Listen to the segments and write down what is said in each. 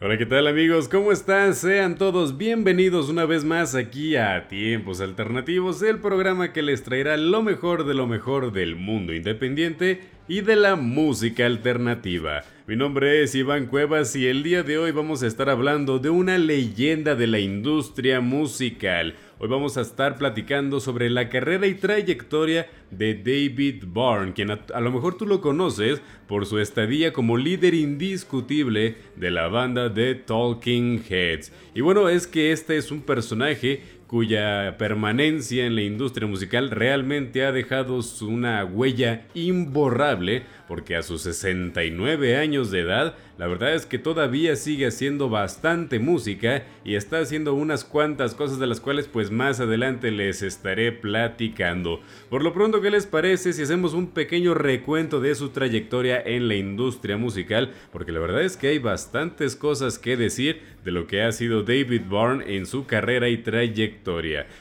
Hola, ¿qué tal amigos? ¿Cómo están? Sean todos bienvenidos una vez más aquí a Tiempos Alternativos, el programa que les traerá lo mejor de lo mejor del mundo independiente y de la música alternativa. Mi nombre es Iván Cuevas y el día de hoy vamos a estar hablando de una leyenda de la industria musical. Hoy vamos a estar platicando sobre la carrera y trayectoria de David Byrne, quien a, lo mejor tú lo conoces por su estadía como líder indiscutible de la banda de Talking Heads. Y bueno, es que este es un personaje cuya permanencia en la industria musical realmente ha dejado una huella imborrable, porque a sus 69 años de edad la verdad es que todavía sigue haciendo bastante música y está haciendo unas cuantas cosas de las cuales pues más adelante les estaré platicando. Por lo pronto, ¿qué les parece si hacemos un pequeño recuento de su trayectoria en la industria musical? Porque la verdad es que hay bastantes cosas que decir de lo que ha sido David Byrne en su carrera y trayectoria.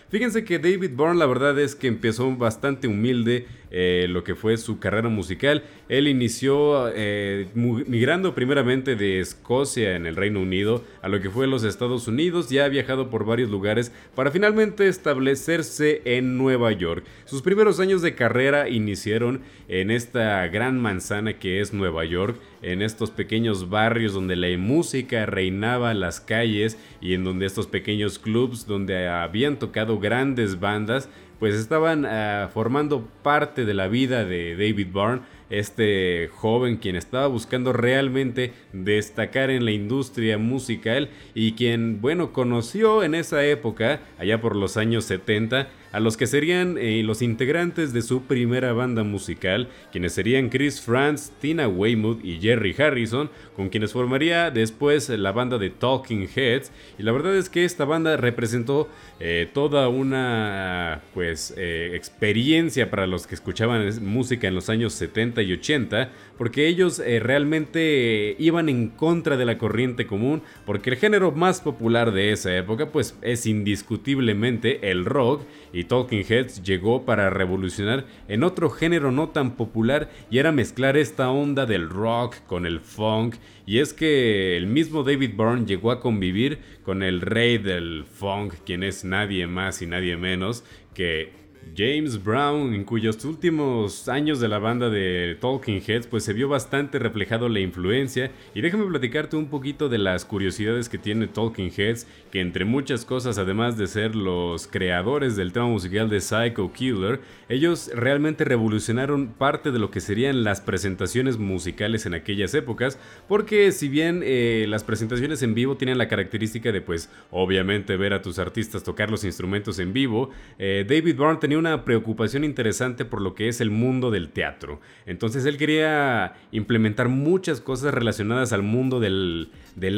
Fíjense que David Byrne la verdad es que empezó bastante humilde eh, lo que fue su carrera musical. Él inició eh, migrando primeramente de Escocia en el Reino Unido a lo que fue los Estados Unidos. Ya ha viajado por varios lugares para finalmente establecerse en Nueva York. Sus primeros años de carrera iniciaron en esta gran manzana que es Nueva York, en estos pequeños barrios donde la música reinaba las calles y en donde estos pequeños clubs donde habían tocado grandes bandas pues estaban ah, formando parte de la vida de David Byrne, este joven quien estaba buscando realmente destacar en la industria musical y quien, bueno, conoció en esa época, allá por los años 70, a los que serían eh, los integrantes de su primera banda musical, quienes serían Chris Franz, Tina Weymouth y Jerry Harrison, con quienes formaría después la banda de Talking Heads. Y la verdad es que esta banda representó eh, toda una pues eh, experiencia para los que escuchaban música en los años 70 y 80, porque ellos realmente iban en contra de la corriente común, porque el género más popular de esa época pues es indiscutiblemente el rock Talking Heads llegó para revolucionar en otro género no tan popular y era mezclar esta onda del rock con el funk. Y es que el mismo David Byrne llegó a convivir con el rey del funk, quien es nadie más y nadie menos que James Brown, en cuyos últimos años de la banda de Talking Heads, pues se vio bastante reflejado la influencia. Y déjame platicarte un poquito de las curiosidades que tiene Talking Heads, que entre muchas cosas, además de ser los creadores del tema musical de Psycho Killer, ellos realmente revolucionaron parte de lo que serían las presentaciones musicales en aquellas épocas, porque si bien eh, las presentaciones en vivo tienen la característica de, pues, obviamente ver a tus artistas tocar los instrumentos en vivo, eh, David Byrne tenía una preocupación interesante por lo que es el mundo del teatro. Entonces él quería implementar muchas cosas relacionadas al mundo del,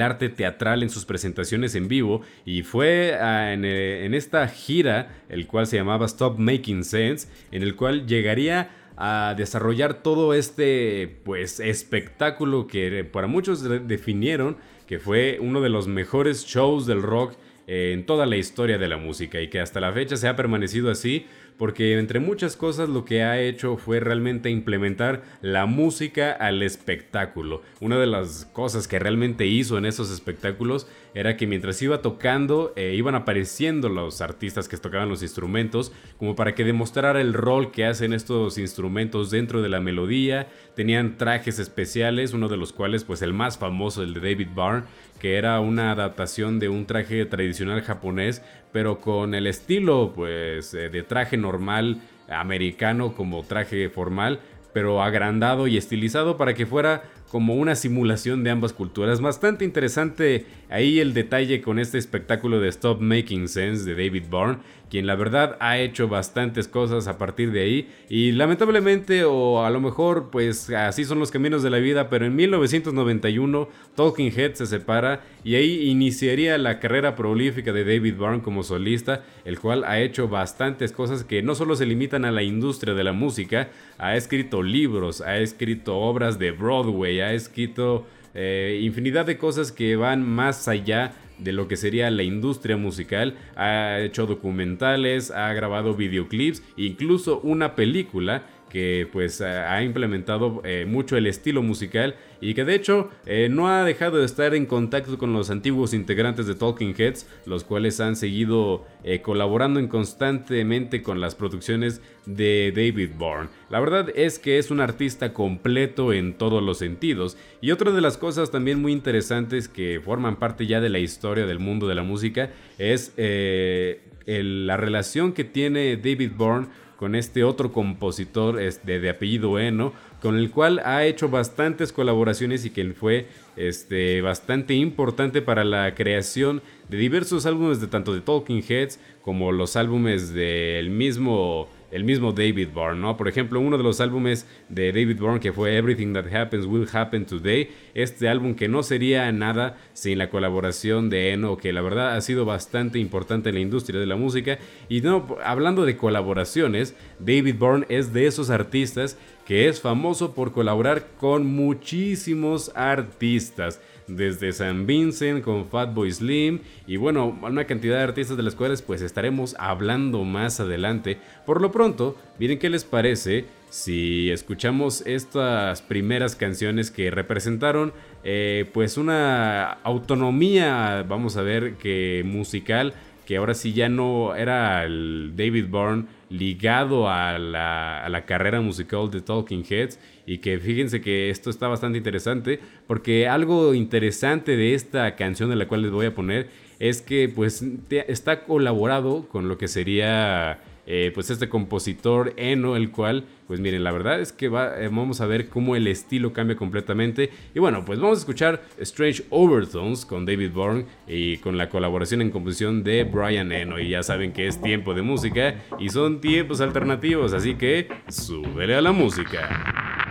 arte teatral en sus presentaciones en vivo y fue ah, eh, en, esta gira, el cual se llamaba Stop Making Sense, en el cual llegaría a desarrollar todo este pues espectáculo que para muchos definieron que fue uno de los mejores shows del rock en toda la historia de la música y que hasta la fecha se ha permanecido así porque entre muchas cosas lo que ha hecho fue realmente implementar la música al espectáculo. Una de las cosas que realmente hizo en esos espectáculos era que mientras iba tocando eh, iban apareciendo los artistas que tocaban los instrumentos como para que demostrara el rol que hacen estos instrumentos dentro de la melodía. Tenían trajes especiales, uno de los cuales pues el más famoso, el de David Byrne, que era una adaptación de un traje tradicional japonés, pero con el estilo pues eh, de traje normal americano como traje formal, pero agrandado y estilizado para que fuera como una simulación de ambas culturas. Bastante interesante ahí el detalle con este espectáculo de Stop Making Sense de David Byrne, quien la verdad ha hecho bastantes cosas a partir de ahí. Y lamentablemente o a lo mejor pues así son los caminos de la vida, pero en 1991 Talking Head se separa y ahí iniciaría la carrera prolífica de David Byrne como solista, el cual ha hecho bastantes cosas que no solo se limitan a la industria de la música, ha escrito libros, ha escrito obras de Broadway, ha escrito eh, infinidad de cosas que van más allá de lo que sería la industria musical, ha hecho documentales, ha grabado videoclips, incluso una película que pues ha implementado eh, mucho el estilo musical y que de hecho eh, no ha dejado de estar en contacto con los antiguos integrantes de Talking Heads, los cuales han seguido eh, colaborando en constantemente con las producciones de David Byrne. La verdad es que es un artista completo en todos los sentidos y otra de las cosas también muy interesantes que forman parte ya de la historia del mundo de la música es la relación que tiene David Byrne con este otro compositor este, de apellido Eno, con el cual ha hecho bastantes colaboraciones y que fue este, bastante importante para la creación de diversos álbumes de tanto de Talking Heads como los álbumes del mismo el mismo David Byrne, ¿no? Por ejemplo, uno de los álbumes de David Byrne que fue Everything That Happens Will Happen Today, este álbum que no sería nada sin la colaboración de Eno, que la verdad ha sido bastante importante en la industria de la música. Y no, hablando de colaboraciones, David Byrne es de esos artistas que es famoso por colaborar con muchísimos artistas desde San Vincent con Fatboy Slim y bueno, una cantidad de artistas de las cuales pues estaremos hablando más adelante. Por lo pronto, miren qué les parece si escuchamos estas primeras canciones que representaron eh, pues una autonomía, vamos a ver, que musical que ahora sí ya no era el David Byrne ligado a la, a la, carrera musical de Talking Heads. Y que fíjense que esto está bastante interesante porque algo interesante de esta canción de la cual les voy a poner es que pues está colaborado con lo que sería eh, pues este compositor Eno, el cual, pues miren, la verdad es que eh, vamos a ver cómo el estilo cambia completamente. Y bueno, pues vamos a escuchar Strange Overtones con David Bourne y con la colaboración en composición de Brian Eno. Y ya saben que es tiempo de música y son tiempos alternativos, así que súbele a la música.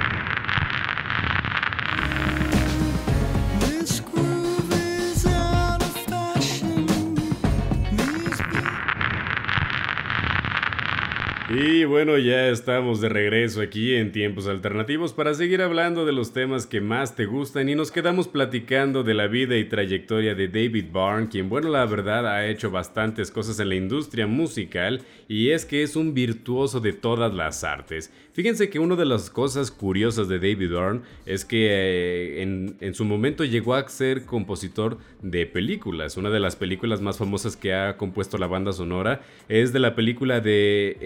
Y bueno, ya estamos de regreso aquí en Tiempos Alternativos para seguir hablando de los temas que más te gustan y nos quedamos platicando de la vida y trayectoria de David Byrne, quien bueno, la verdad ha hecho bastantes cosas en la industria musical y es que es un virtuoso de todas las artes. Fíjense que una de las cosas curiosas de David Byrne es que eh, en, en su momento llegó a ser compositor de películas. Una de las películas más famosas que ha compuesto la banda sonora es de la película de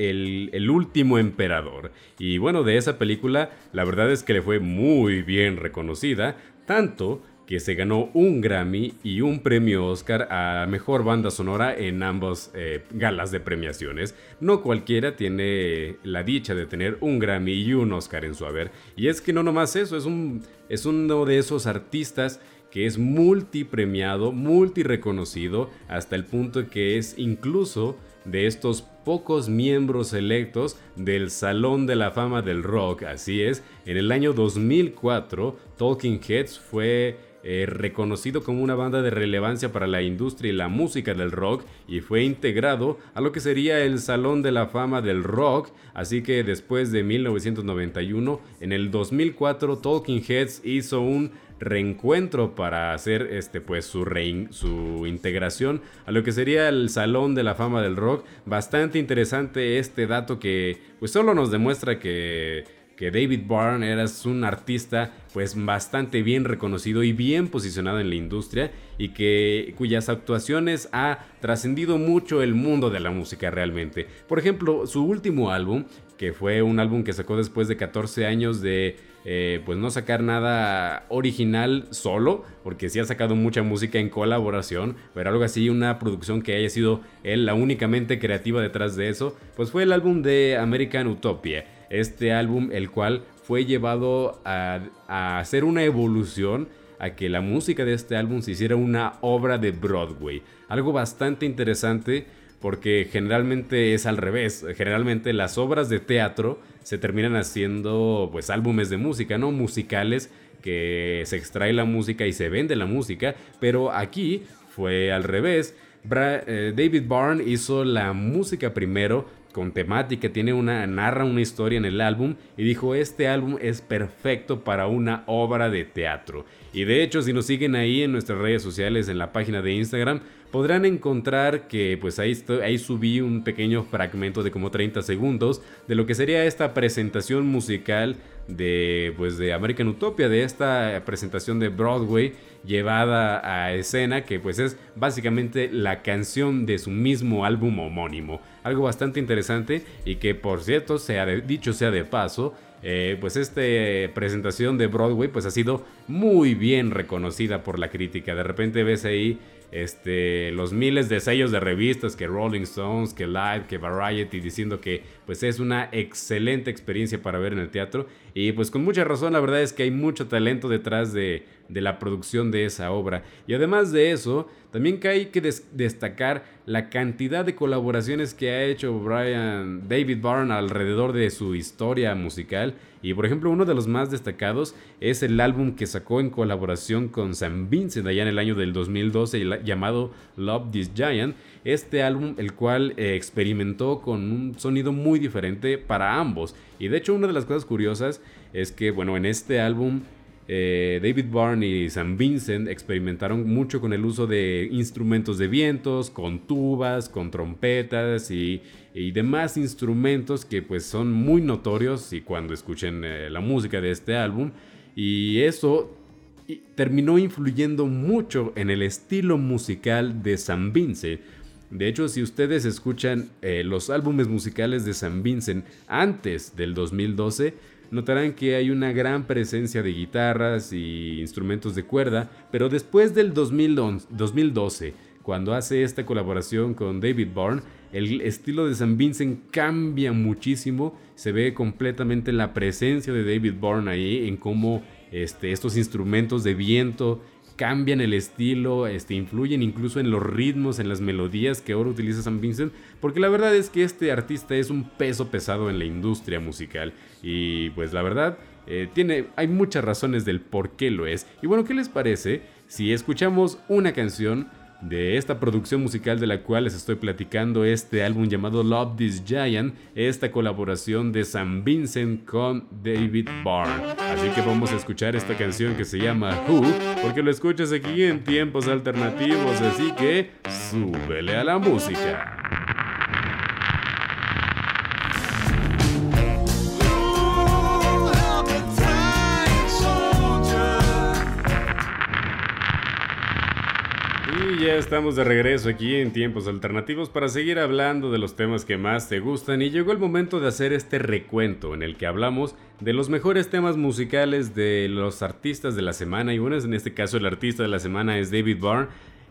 El último emperador. Y bueno, de esa película la verdad es que le fue muy bien reconocida, tanto que se ganó un Grammy y un premio Oscar a Mejor Banda Sonora en ambas eh, galas de premiaciones. No cualquiera tiene la dicha de tener un Grammy y un Oscar en su haber. Y es que no nomás eso, es, un, es uno de esos artistas que es multipremiado, multi reconocido, hasta el punto que es incluso de estos pocos miembros electos del Salón de la Fama del Rock. Así es, en el año 2004, Talking Heads fue eh, reconocido como una banda de relevancia para la industria y la música del rock y fue integrado a lo que sería el Salón de la Fama del Rock. Así que después de 1991, en el 2004, Talking Heads hizo un reencuentro para hacer este pues su, su integración a lo que sería el Salón de la Fama del Rock. Bastante interesante este dato que pues solo nos demuestra que que David Byrne era un artista pues bastante bien reconocido y bien posicionado en la industria y que cuyas actuaciones ha trascendido mucho el mundo de la música realmente. Por ejemplo, su último álbum, que fue un álbum que sacó después de 14 años de eh, pues no sacar nada original solo, porque sí ha sacado mucha música en colaboración, pero algo así, una producción que haya sido él la únicamente creativa detrás de eso, pues fue el álbum de American Utopia. Este álbum, el cual fue llevado a, a hacer una evolución a que la música de este álbum se hiciera una obra de Broadway. Algo bastante interesante porque generalmente es al revés. Generalmente las obras de teatro se terminan haciendo pues álbumes de música, ¿no? Musicales que se extrae la música y se vende la música, pero aquí fue al revés. Eh, David Byrne hizo la música primero con temática, tiene una narra una historia en el álbum y dijo, "Este álbum es perfecto para una obra de teatro." Y de hecho, si nos siguen ahí en nuestras redes sociales en la página de Instagram, podrán encontrar que pues ahí, ahí subí un pequeño fragmento de como 30 segundos de lo que sería esta presentación musical de pues de American Utopia, de esta presentación de Broadway llevada a escena que pues es básicamente la canción de su mismo álbum homónimo. Algo bastante interesante y que por cierto, sea dicho sea de paso, eh, pues esta presentación de Broadway pues ha sido muy bien reconocida por la crítica. De repente ves ahí este, los miles de sellos de revistas que Rolling Stones, que Live, que Variety, diciendo que pues es una excelente experiencia para ver en el teatro. Y pues con mucha razón, la verdad es que hay mucho talento detrás de, de la producción de esa obra. Y además de eso, también hay que destacar la cantidad de colaboraciones que ha hecho Brian David Byrne alrededor de su historia musical. Y por ejemplo, uno de los más destacados es el álbum que sacó en colaboración con Sam Vincent allá en el año del 2012 llamado Love This Giant. Este álbum, el cual eh, experimentó con un sonido muy diferente para ambos. Y de hecho, una de las cosas curiosas es que, bueno, en este álbum eh, David Byrne y Sam Vincent experimentaron mucho con el uso de instrumentos de vientos, con tubas, con trompetas y, demás instrumentos que pues son muy notorios y cuando escuchen eh, la música de este álbum y eso terminó influyendo mucho en el estilo musical de Sam Vincent. De hecho, si ustedes escuchan eh, los álbumes musicales de Sam Vincent antes del 2012, notarán que hay una gran presencia de guitarras y instrumentos de cuerda, pero después del 2012, cuando hace esta colaboración con David Byrne, el estilo de San Vincent cambia muchísimo, se ve completamente la presencia de David Byrne ahí en cómo este, estos instrumentos de viento cambian el estilo, este, influyen incluso en los ritmos, en las melodías que ahora utiliza San Vincent, porque la verdad es que este artista es un peso pesado en la industria musical y pues la verdad eh, tiene, hay muchas razones del por qué lo es. Y bueno, ¿qué les parece si escuchamos una canción? De esta producción musical de la cual les estoy platicando, este álbum llamado Love This Giant, esta colaboración de Sam Vincent con David Byrne. Así que vamos a escuchar esta canción que se llama Who, porque lo escuchas aquí en tiempos alternativos, así que súbele a la música. Ya estamos de regreso aquí en Tiempos Alternativos para seguir hablando de los temas que más te gustan. Y llegó el momento de hacer este recuento en el que hablamos de los mejores temas musicales de los artistas de la semana. Y bueno, en este caso el artista de la semana es David Byrne.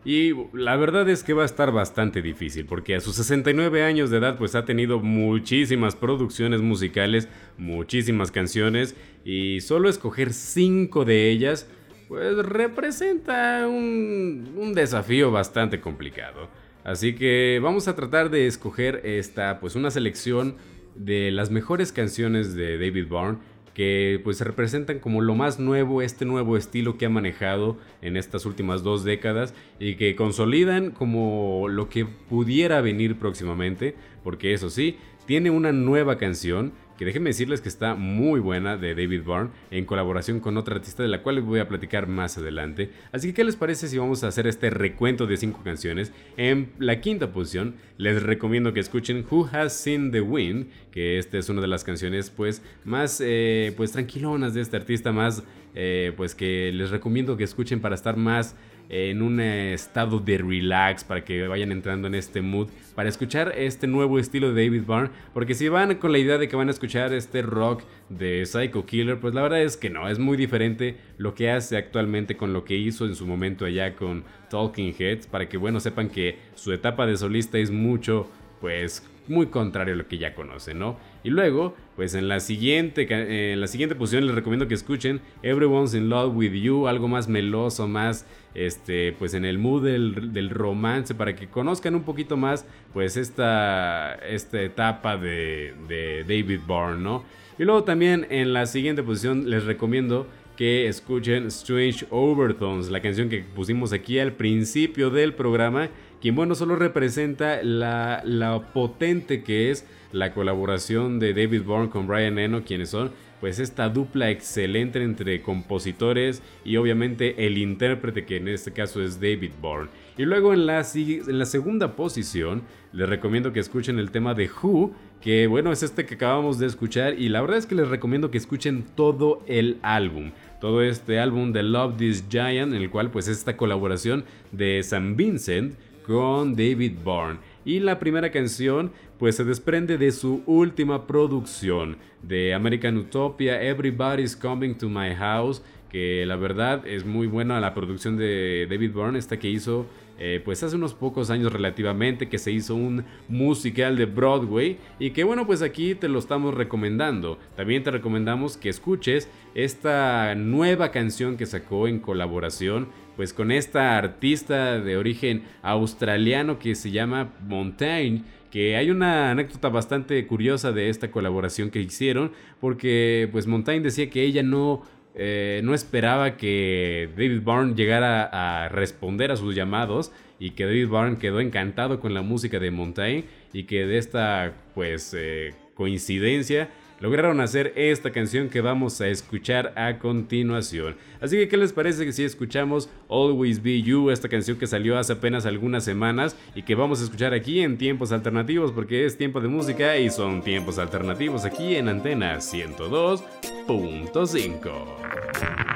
Y la verdad es que va a estar bastante difícil porque a sus 69 años de edad pues ha tenido muchísimas producciones musicales, muchísimas canciones. Y solo escoger 5 de ellas pues representa un, desafío bastante complicado. Así que vamos a tratar de escoger esta, pues una selección de las mejores canciones de David Byrne que pues representan como lo más nuevo, este nuevo estilo que ha manejado en estas últimas dos décadas y que consolidan como lo que pudiera venir próximamente, porque eso sí, tiene una nueva canción que déjenme decirles que está muy buena de David Byrne en colaboración con otra artista de la cual les voy a platicar más adelante. Así que, ¿qué les parece si vamos a hacer este recuento de cinco canciones? En la quinta posición, les recomiendo que escuchen Who Has Seen the Wind, que esta es una de las canciones pues más eh, pues tranquilonas de este artista, más eh, pues que les recomiendo que escuchen para estar más en un estado de relax para que vayan entrando en este mood para escuchar este nuevo estilo de David Byrne porque si van con la idea de que van a escuchar este rock de Psycho Killer pues la verdad es que no es muy diferente lo que hace actualmente con lo que hizo en su momento allá con Talking Heads para que bueno sepan que su etapa de solista es mucho pues muy contrario a lo que ya conocen, ¿no? Y luego, pues en la siguiente, en la siguiente posición les recomiendo que escuchen Everyone's in Love with You, algo más meloso, más, este, pues en el mood del, romance, para que conozcan un poquito más, pues esta, esta etapa de, de David Byrne, ¿no? Y luego también en la siguiente posición les recomiendo que escuchen Strange Overtones, la canción que pusimos aquí al principio del programa quien bueno solo representa la, potente que es la colaboración de David Byrne con Brian Eno, quienes son pues esta dupla excelente entre compositores y obviamente el intérprete que en este caso es David Byrne. Y luego en la, segunda posición les recomiendo que escuchen el tema de Who, que bueno es este que acabamos de escuchar y la verdad es que les recomiendo que escuchen todo el álbum. Todo este álbum de Love This Giant, en el cual pues es esta colaboración de San Vincent con David Byrne. Y la primera canción pues se desprende de su última producción de American Utopia, Everybody's Coming to My House, que la verdad es muy buena la producción de David Byrne, esta que hizo eh, pues hace unos pocos años relativamente que se hizo un musical de Broadway y que bueno pues aquí te lo estamos recomendando. También te recomendamos que escuches esta nueva canción que sacó en colaboración pues con esta artista de origen australiano que se llama Montaigne que hay una anécdota bastante curiosa de esta colaboración que hicieron porque pues Montaigne decía que ella no eh, no esperaba que David Byrne llegara a responder a sus llamados y que David Byrne quedó encantado con la música de Montaigne y que de esta pues eh, coincidencia lograron hacer esta canción que vamos a escuchar a continuación. Así que, ¿qué les parece que si escuchamos Always Be You, esta canción que salió hace apenas algunas semanas y que vamos a escuchar aquí en tiempos alternativos porque es tiempo de música y son tiempos alternativos aquí en Antena 102.5.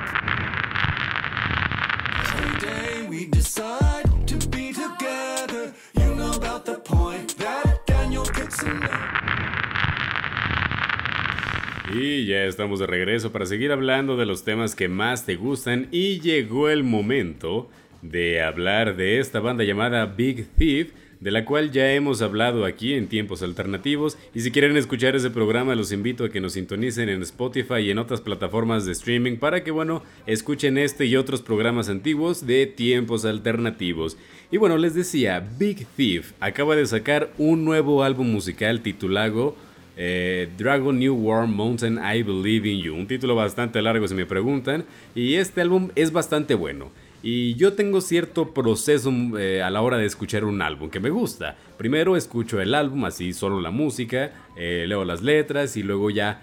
Y ya estamos de regreso para seguir hablando de los temas que más te gustan y llegó el momento de hablar de esta banda llamada Big Thief, de la cual ya hemos hablado aquí en tiempos alternativos y si quieren escuchar ese programa los invito a que nos sintonicen en Spotify y en otras plataformas de streaming para que bueno, escuchen este y otros programas antiguos de tiempos alternativos. Y bueno, les decía, Big Thief acaba de sacar un nuevo álbum musical titulado eh, Dragon New Warm Mountain I Believe in You. Un título bastante largo si me preguntan. Y este álbum es bastante bueno. Y yo tengo cierto proceso eh, a la hora de escuchar un álbum que me gusta. Primero escucho el álbum, así solo la música, eh, leo las letras y luego ya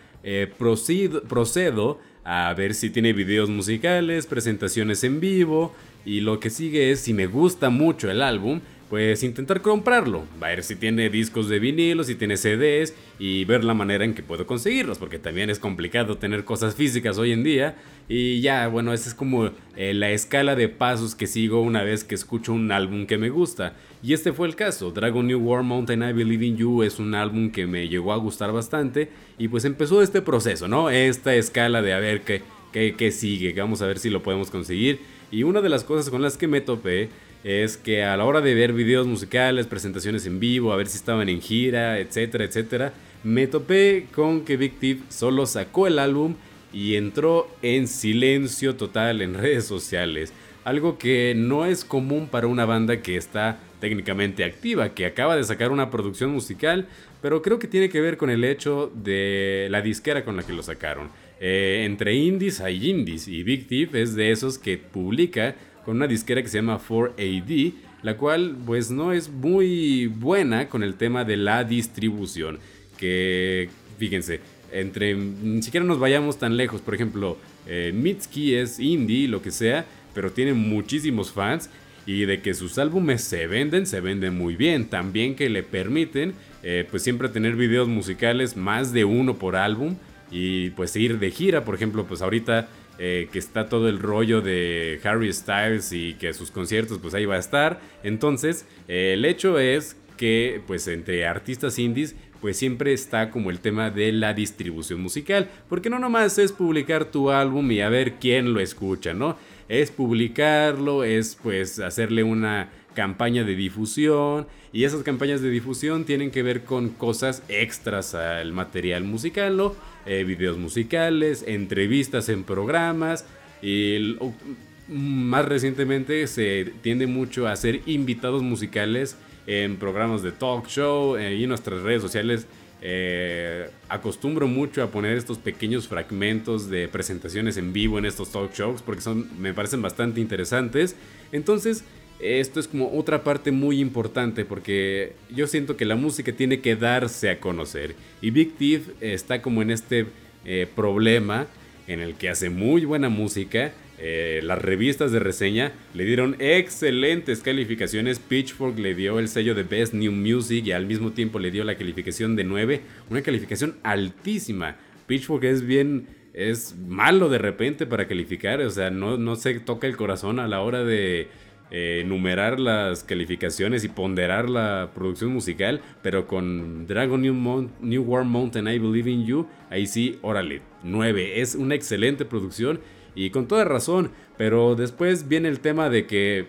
procedo, procedo a ver si tiene videos musicales, presentaciones en vivo. Y lo que sigue es si me gusta mucho el álbum, pues intentar comprarlo, ver si tiene discos de vinilo, si tiene CDs y ver la manera en que puedo conseguirlos, porque también es complicado tener cosas físicas hoy en día. Y ya, bueno, esa es como eh, la escala de pasos que sigo una vez que escucho un álbum que me gusta. Y este fue el caso, Dragon New War Mountain I Believe in You es un álbum que me llegó a gustar bastante y pues empezó este proceso, ¿no? Esta escala de a ver qué, qué, qué sigue, vamos a ver si lo podemos conseguir. Y una de las cosas con las que me topé es que a la hora de ver videos musicales, presentaciones en vivo, a ver si estaban en gira, etcétera, etcétera, me topé con que Big Thief solo sacó el álbum y entró en silencio total en redes sociales. Algo que no es común para una banda que está técnicamente activa, que acaba de sacar una producción musical, pero creo que tiene que ver con el hecho de la disquera con la que lo sacaron. Eh, entre indies hay indies y Big Thief es de esos que publica con una disquera que se llama 4AD, la cual pues no es muy buena con el tema de la distribución. Que fíjense, entre ni siquiera nos vayamos tan lejos, por ejemplo, eh, Mitski es indie, lo que sea, pero tiene muchísimos fans y de que sus álbumes se venden, se venden muy bien. También que le permiten eh, pues siempre tener videos musicales más de uno por álbum y pues ir de gira, por ejemplo, pues ahorita eh, que está todo el rollo de Harry Styles y que sus conciertos pues ahí va a estar. Entonces, eh, el hecho es que pues entre artistas indies pues siempre está como el tema de la distribución musical, porque no nomás es publicar tu álbum y a ver quién lo escucha, ¿no? Es publicarlo, es pues hacerle una campaña de difusión y esas campañas de difusión tienen que ver con cosas extras al material musical. Eh, videos musicales, entrevistas en programas y más recientemente se tiende mucho a hacer invitados musicales en programas de talk show eh, y en nuestras redes sociales. Eh, acostumbro mucho a poner estos pequeños fragmentos de presentaciones en vivo en estos talk shows porque son, me parecen bastante interesantes. Entonces, esto es como otra parte muy importante porque yo siento que la música tiene que darse a conocer. Y Big Thief está como en este eh, problema en el que hace muy buena música. Eh, las revistas de reseña le dieron excelentes calificaciones. Pitchfork le dio el sello de Best New Music y al mismo tiempo le dio la calificación de 9. Una calificación altísima. Pitchfork es bien es malo de repente para calificar, o sea, no, no se toca el corazón a la hora de eh, numerar las calificaciones y ponderar la producción musical, pero con Dragon New, New War Mountain, I Believe in You, ahí sí, órale, 9. Es una excelente producción y con toda razón, pero después viene el tema de que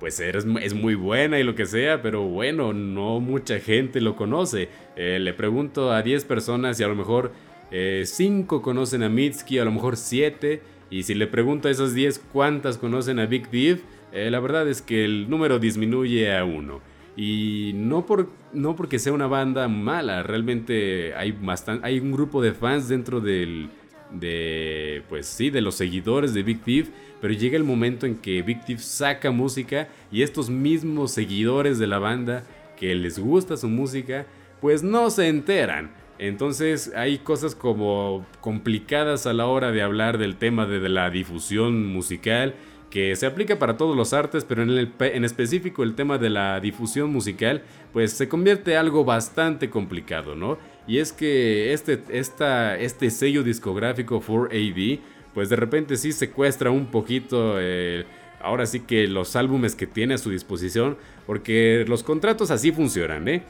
pues eres, es muy buena y lo que sea, pero bueno, no mucha gente lo conoce. Eh, le pregunto a 10 personas y a lo mejor 5 eh, conocen a Mitski, a lo mejor 7. Y si le pregunto a esas 10 cuántas conocen a Big Div, eh, la verdad es que el número disminuye a uno. Y no, por, no porque sea una banda mala, realmente hay, hay un grupo de fans dentro del, de, pues sí, de los seguidores de Big Thief, pero llega el momento en que Big Thief saca música y estos mismos seguidores de la banda que les gusta su música, pues no se enteran. Entonces hay cosas como complicadas a la hora de hablar del tema de la difusión musical que se aplica para todos los artes, pero en, el, en específico el tema de la difusión musical, pues se convierte en algo bastante complicado, ¿no? Y es que este, esta, este sello discográfico 4AD, pues de repente sí secuestra un poquito, eh, ahora sí que los álbumes que tiene a su disposición, porque los contratos así funcionan, ¿eh?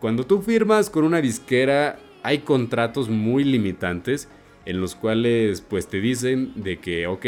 Cuando tú firmas con una disquera, hay contratos muy limitantes en los cuales pues te dicen de que, ok,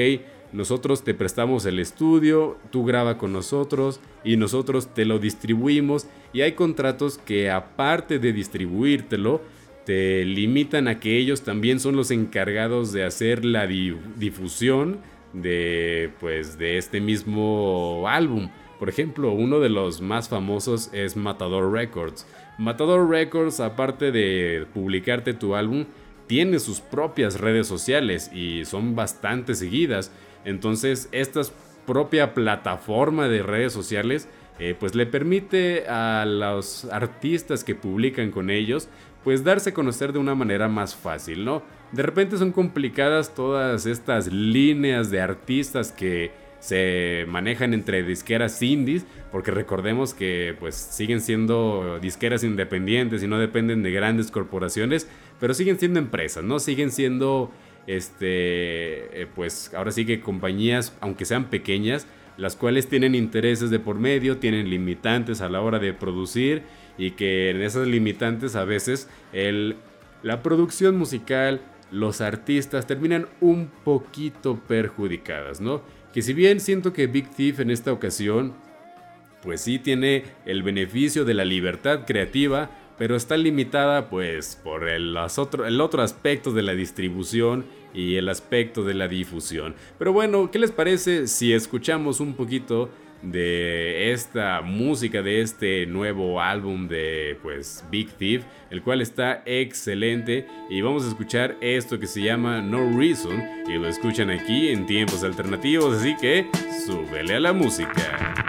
nosotros te prestamos el estudio, tú graba con nosotros y nosotros te lo distribuimos y hay contratos que aparte de distribuírtelo, te limitan a que ellos también son los encargados de hacer la difusión de pues de este mismo álbum. Por ejemplo, uno de los más famosos es Matador Records. Matador Records, aparte de publicarte tu álbum, tiene sus propias redes sociales y son bastante seguidas. Entonces, esta propia plataforma de redes sociales, eh, pues le permite a los artistas que publican con ellos, pues darse a conocer de una manera más fácil, ¿no? De repente son complicadas todas estas líneas de artistas que se manejan entre disqueras indies, porque recordemos que pues siguen siendo disqueras independientes y no dependen de grandes corporaciones, pero siguen siendo empresas, ¿no? Siguen siendo este, eh, pues ahora sí que compañías, aunque sean pequeñas, las cuales tienen intereses de por medio, tienen limitantes a la hora de producir y que en esas limitantes a veces el, la producción musical, los artistas terminan un poquito perjudicadas, ¿no? Que si bien siento que Big Thief en esta ocasión, pues sí tiene el beneficio de la libertad creativa, pero está limitada pues por el, otro, el otro aspecto de la distribución y el aspecto de la difusión. Pero bueno, ¿qué les parece si escuchamos un poquito de esta música de este nuevo álbum de pues Big Thief, el cual está excelente y vamos a escuchar esto que se llama No Reason y lo escuchan aquí en tiempos alternativos, así que súbele a la música.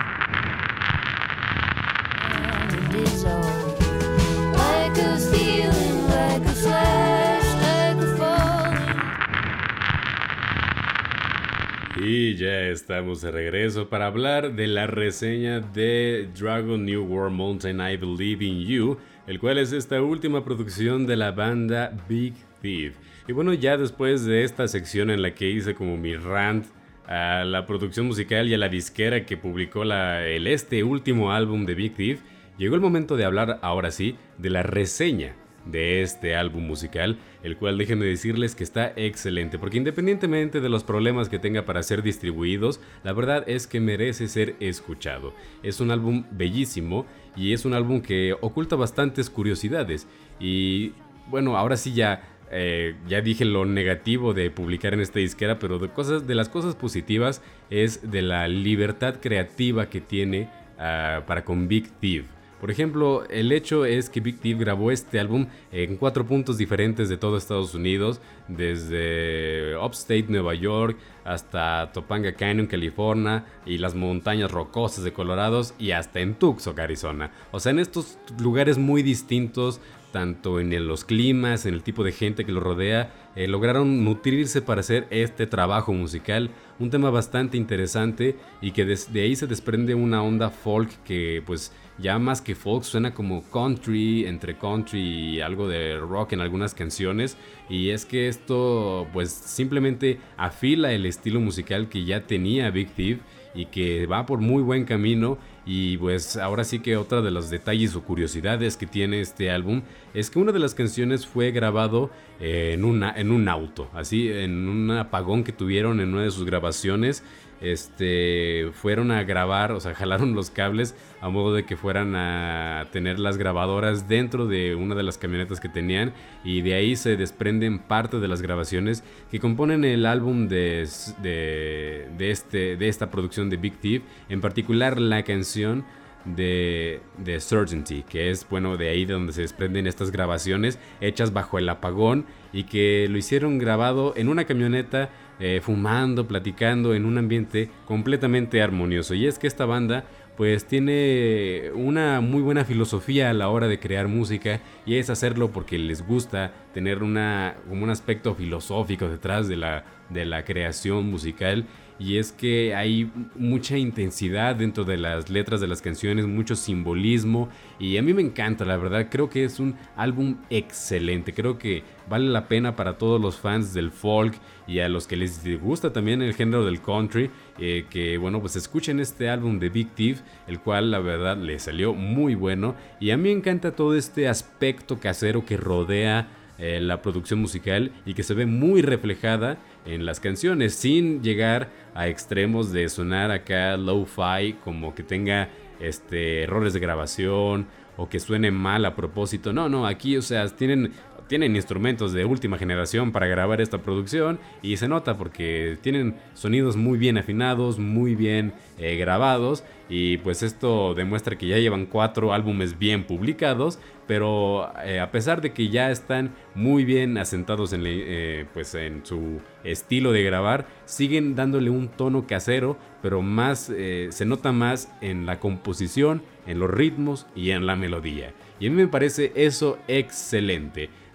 Y ya estamos de regreso para hablar de la reseña de Dragon New World Mountain I Believe in You, el cual es esta última producción de la banda Big Thief. Y bueno, ya después de esta sección en la que hice como mi rant a la producción musical y a la disquera que publicó la, el este último álbum de Big Thief, llegó el momento de hablar ahora sí de la reseña de este álbum musical, el cual déjenme decirles que está excelente, porque independientemente de los problemas que tenga para ser distribuidos, la verdad es que merece ser escuchado. Es un álbum bellísimo y es un álbum que oculta bastantes curiosidades y bueno, ahora sí ya eh, ya dije lo negativo de publicar en esta disquera, pero de, cosas, de las cosas positivas es de la libertad creativa que tiene ah, para con Big Thief. Por ejemplo, el hecho es que Big Thief grabó este álbum en cuatro puntos diferentes de todo Estados Unidos, desde Upstate Nueva York hasta Topanga Canyon, California, y las montañas rocosas de Colorado y hasta en Tucson, Arizona. O sea, en estos lugares muy distintos, tanto en los climas, en el tipo de gente que lo rodea, eh, lograron nutrirse para hacer este trabajo musical, un tema bastante interesante y que de ahí se desprende una onda folk que pues ya más que folk suena como country, entre country y algo de rock en algunas canciones. Y es que esto pues simplemente afila el estilo musical que ya tenía Big Thief y que va por muy buen camino y pues ahora sí que otra de los detalles o curiosidades que tiene este álbum es que una de las canciones fue grabado en, una, en un auto, así en un apagón que tuvieron en una de sus grabaciones este, fueron a grabar, o sea, jalaron los cables a modo de que fueran a tener las grabadoras dentro de una de las camionetas que tenían y de ahí se desprenden parte de las grabaciones que componen el álbum de, de, este, de esta producción de Big Thief, en particular la canción de, de Certainty, que es bueno de ahí de donde se desprenden estas grabaciones hechas bajo el apagón y que lo hicieron grabado en una camioneta eh, fumando, platicando en un ambiente completamente armonioso. Y es que esta banda pues tiene una muy buena filosofía a la hora de crear música y es hacerlo porque les gusta tener una, como un aspecto filosófico detrás de la, de la creación musical y es que hay mucha intensidad dentro de las letras de las canciones, mucho simbolismo y a mí me encanta, la verdad, creo que es un álbum excelente, creo que vale la pena para todos los fans del folk y a los que les gusta también el género del country, eh, que bueno, pues escuchen este álbum de Big el cual la verdad le salió muy bueno y a mí me encanta todo este aspecto casero que rodea eh, la producción musical y que se ve muy reflejada en las canciones sin llegar a extremos de sonar acá low-fi como que tenga este errores de grabación o que suene mal a propósito. No, no, aquí o sea, tienen tienen instrumentos de última generación para grabar esta producción y se nota porque tienen sonidos muy bien afinados, muy bien eh, grabados y pues esto demuestra que ya llevan cuatro álbumes bien publicados, pero eh, a pesar de que ya están muy bien asentados en, eh, pues en su estilo de grabar, siguen dándole un tono casero, pero más se nota más en la composición, en los ritmos y en la melodía. Y a mí me parece eso excelente.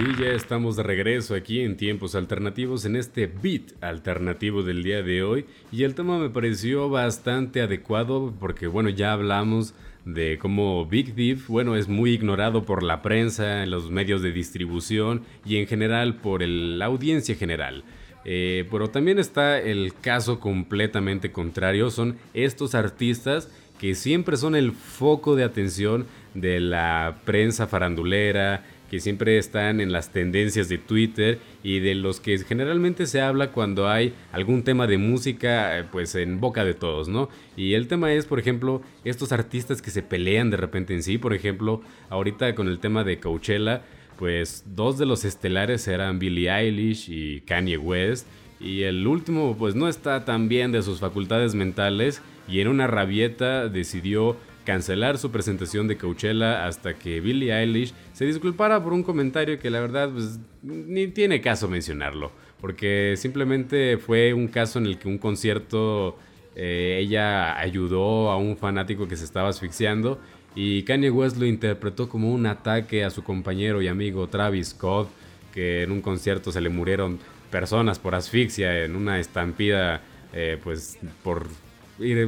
Y ya estamos de regreso aquí en tiempos alternativos en este beat alternativo del día de hoy y el tema me pareció bastante adecuado porque bueno ya hablamos de cómo Big Thief bueno es muy ignorado por la prensa, en los medios de distribución y en general por la audiencia general. Eh, pero también está el caso completamente contrario, son estos artistas que siempre son el foco de atención de la prensa farandulera, que siempre están en las tendencias de Twitter y de los que generalmente se habla cuando hay algún tema de música eh, pues en boca de todos, ¿no? Y el tema es, por ejemplo, estos artistas que se pelean de repente en sí, por ejemplo, ahorita con el tema de Coachella, pues dos de los estelares eran Billie Eilish y Kanye West y el último pues no está tan bien de sus facultades mentales y en una rabieta decidió cancelar su presentación de Coachella hasta que Billie Eilish se disculpara por un comentario que la verdad pues, ni tiene caso mencionarlo, porque simplemente fue un caso en el que un concierto eh, ella ayudó a un fanático que se estaba asfixiando y Kanye West lo interpretó como un ataque a su compañero y amigo Travis Scott, que en un concierto se le murieron personas por asfixia en una estampida, eh, pues por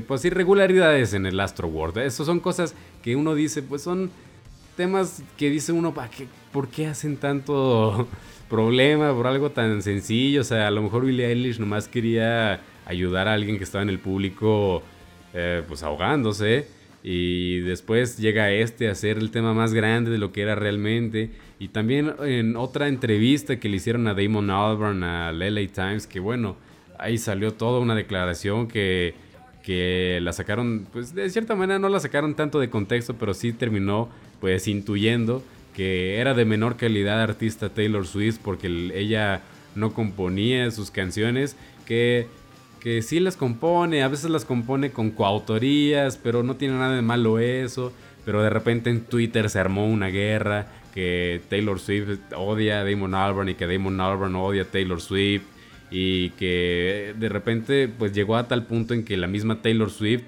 pues, irregularidades en el Astro World. Esas son cosas que uno dice, pues son temas que dice uno, qué, ¿por qué hacen tanto problema por algo tan sencillo? O sea, a lo mejor Billie Eilish nomás quería ayudar a alguien que estaba en el público, eh, pues ahogándose. Y después llega este a ser el tema más grande de lo que era realmente. Y también en otra entrevista que le hicieron a Damon Albarn al LA Times, que bueno, ahí salió toda una declaración que, que la sacaron, pues de cierta manera no la sacaron tanto de contexto, pero sí terminó pues intuyendo que era de menor calidad artista Taylor Swift porque ella no componía sus canciones, que que sí las compone, a veces las compone con coautorías, pero no tiene nada de malo eso. Pero de repente en Twitter se armó una guerra que Taylor Swift odia a Damon Albarn y que Damon Albarn odia a Taylor Swift y que de repente pues llegó a tal punto en que la misma Taylor Swift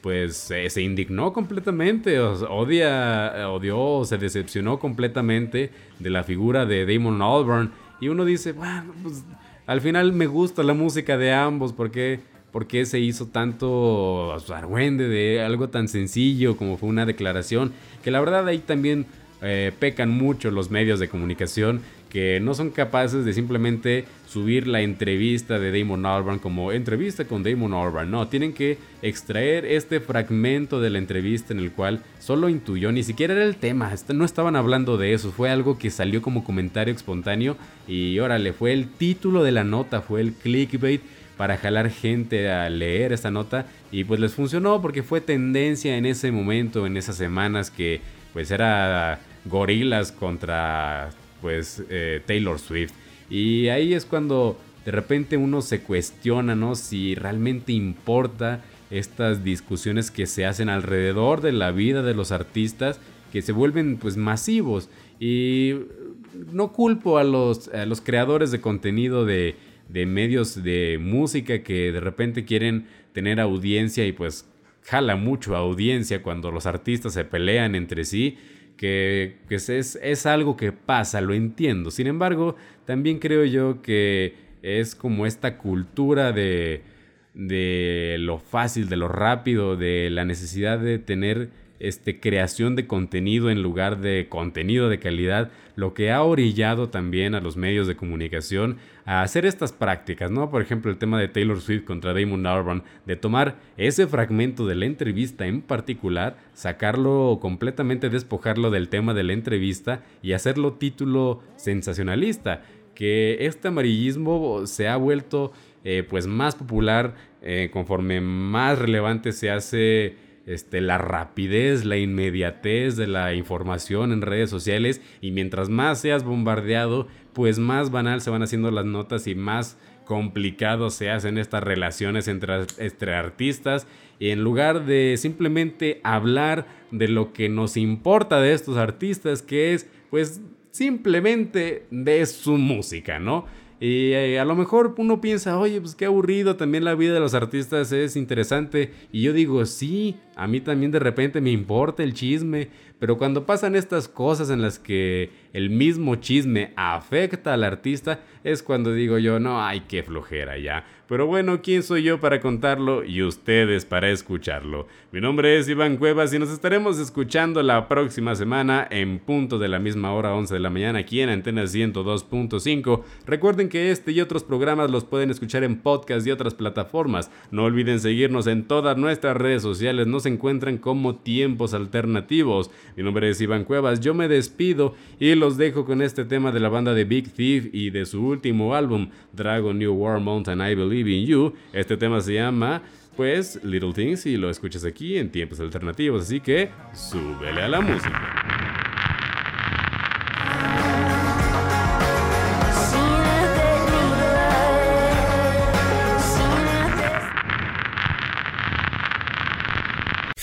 pues se indignó completamente, odia, odió, se decepcionó completamente de la figura de Damon Albarn. Y uno dice, bueno, pues al final me gusta la música de ambos porque porque se hizo tanto argüende de algo tan sencillo como fue una declaración que la verdad ahí también eh, pecan mucho los medios de comunicación que no son capaces de simplemente subir la entrevista de Damon Albarn como entrevista con Damon Albarn. No, tienen que extraer este fragmento de la entrevista en el cual solo intuyó, ni siquiera era el tema, no estaban hablando de eso, fue algo que salió como comentario espontáneo y órale, fue el título de la nota, fue el clickbait para jalar gente a leer esta nota y pues les funcionó porque fue tendencia en ese momento, en esas semanas que pues era gorilas contra pues eh, Taylor Swift. Y ahí es cuando de repente uno se cuestiona, ¿no? Si realmente importa estas discusiones que se hacen alrededor de la vida de los artistas que se vuelven pues masivos. Y no culpo a los, los creadores de contenido de, de medios de música que de repente quieren tener audiencia y pues jala mucho audiencia cuando los artistas se pelean entre sí que, es, es, algo que pasa, lo entiendo. Sin embargo, también creo yo que es como esta cultura de, de lo fácil, de lo rápido, de la necesidad de tener este, creación de contenido en lugar de contenido de calidad, lo que ha orillado también a los medios de comunicación a hacer estas prácticas, ¿no? Por ejemplo, el tema de Taylor Swift contra Damon Albarn, de tomar ese fragmento de la entrevista en particular, sacarlo completamente, despojarlo del tema de la entrevista y hacerlo título sensacionalista, que este amarillismo se ha vuelto eh, pues más popular eh, conforme más relevante se hace este, la rapidez, la inmediatez de la información en redes sociales y mientras más seas bombardeado, pues más banal se van haciendo las notas y más complicado se hacen estas relaciones entre, entre artistas y en lugar de simplemente hablar de lo que nos importa de estos artistas, que es pues simplemente de su música, ¿no? Y eh, a lo mejor uno piensa, oye, pues qué aburrido, también la vida de los artistas es interesante. Y yo digo, sí, a mí también de repente me importa el chisme, pero cuando pasan estas cosas en las que el mismo chisme afecta al artista, es cuando digo yo, no, hay que flojera ya. Pero bueno, ¿quién soy yo para contarlo y ustedes para escucharlo? Mi nombre es Iván Cuevas y nos estaremos escuchando la próxima semana en punto de la misma hora 11 de la mañana aquí en Antena 102.5. Recuerden que este y otros programas los pueden escuchar en podcast y otras plataformas. No olviden seguirnos en todas nuestras redes sociales, encuentran como tiempos alternativos. Mi nombre es Iván Cuevas, yo me despido y los dejo con este tema de la banda de Big Thief y de su último álbum, Dragon New War Mountain I Believe in You. Este tema se llama pues Little Things y lo escuchas aquí en tiempos alternativos, así que súbele a la música.